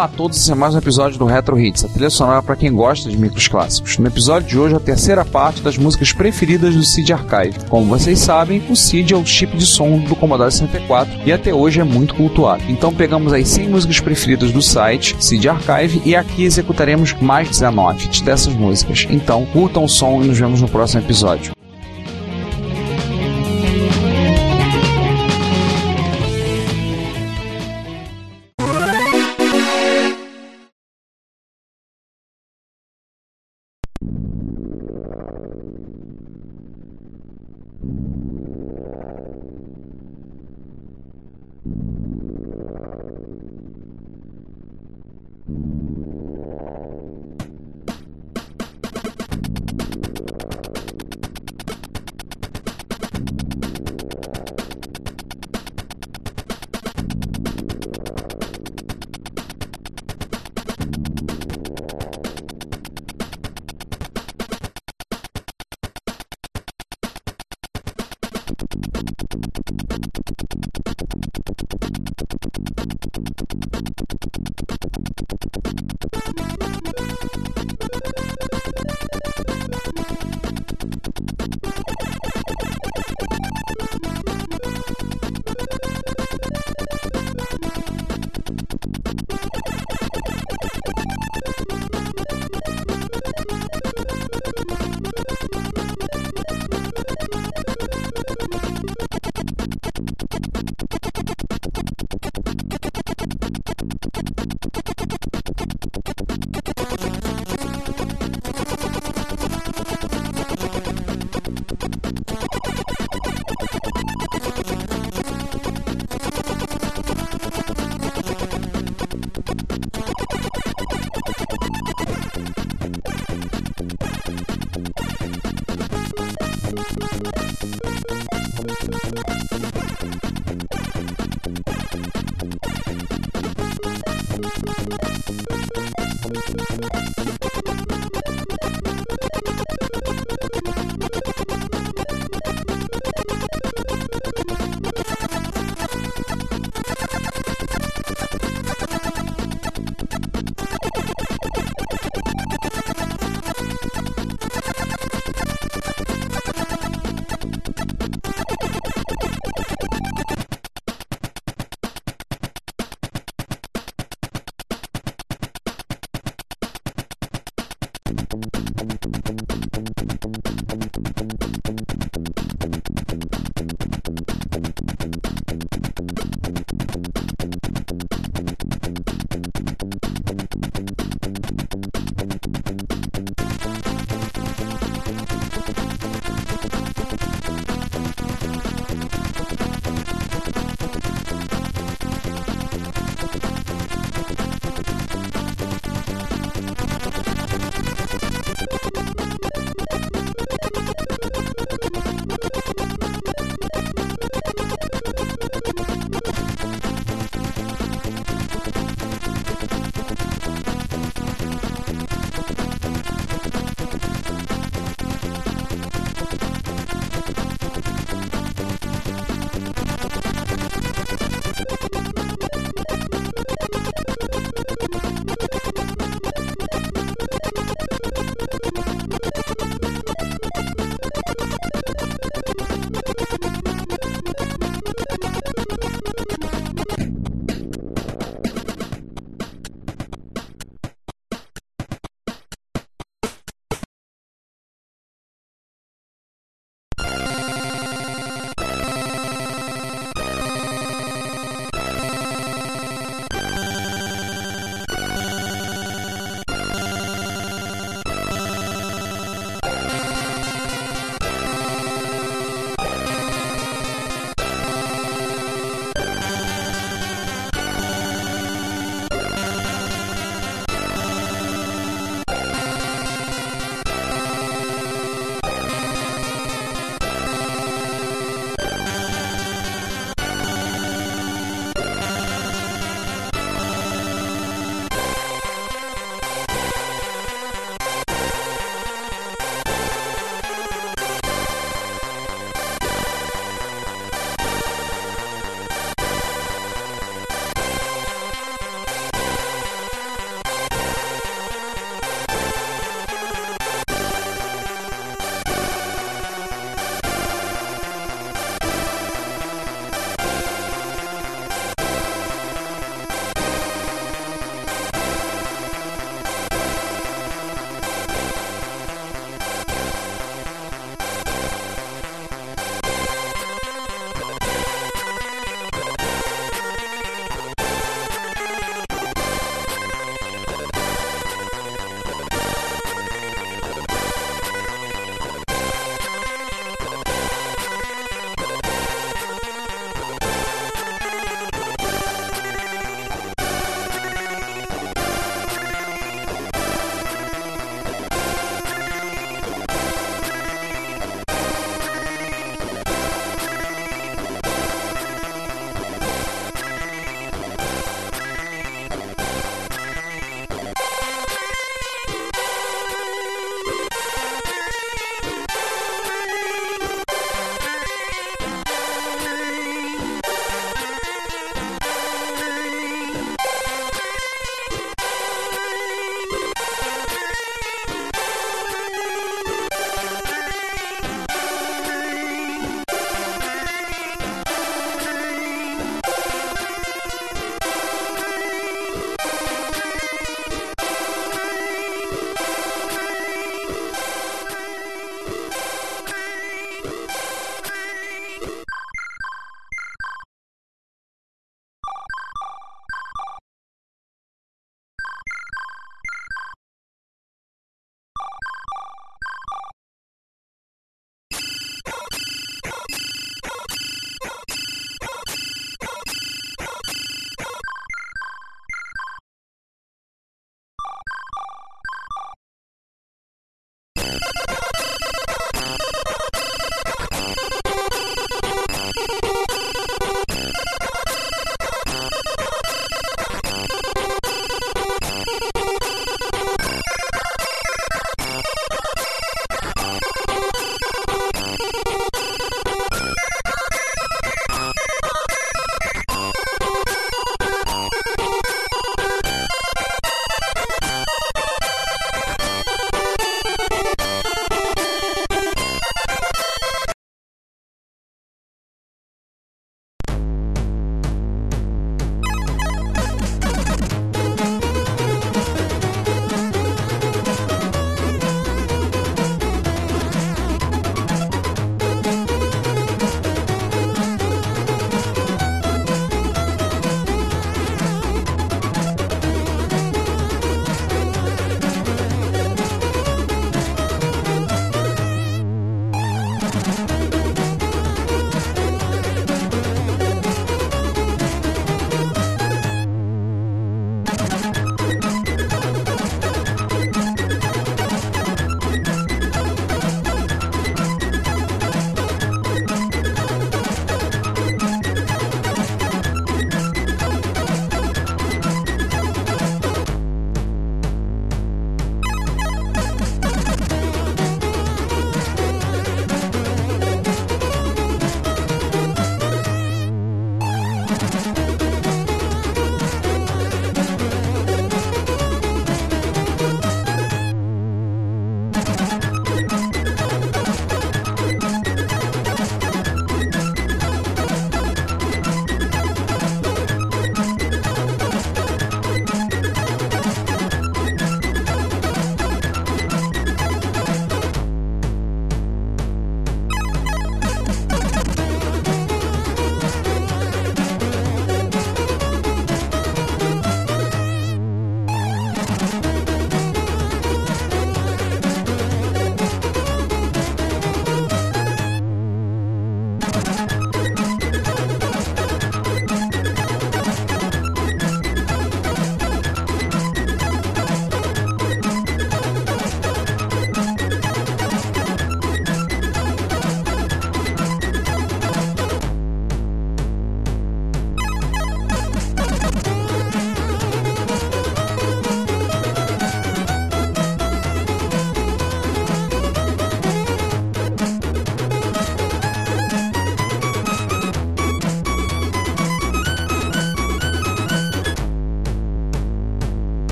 Olá a todos, esse é mais um episódio do Retro Hits, a trilha sonora para quem gosta de micros clássicos. No episódio de hoje, a terceira parte das músicas preferidas do CID Archive. Como vocês sabem, o CID é o chip de som do Commodore 64 e até hoje é muito cultuado. Então pegamos as 100 músicas preferidas do site CID Archive e aqui executaremos mais 19 dessas músicas. Então curtam o som e nos vemos no próximo episódio.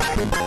Thank you.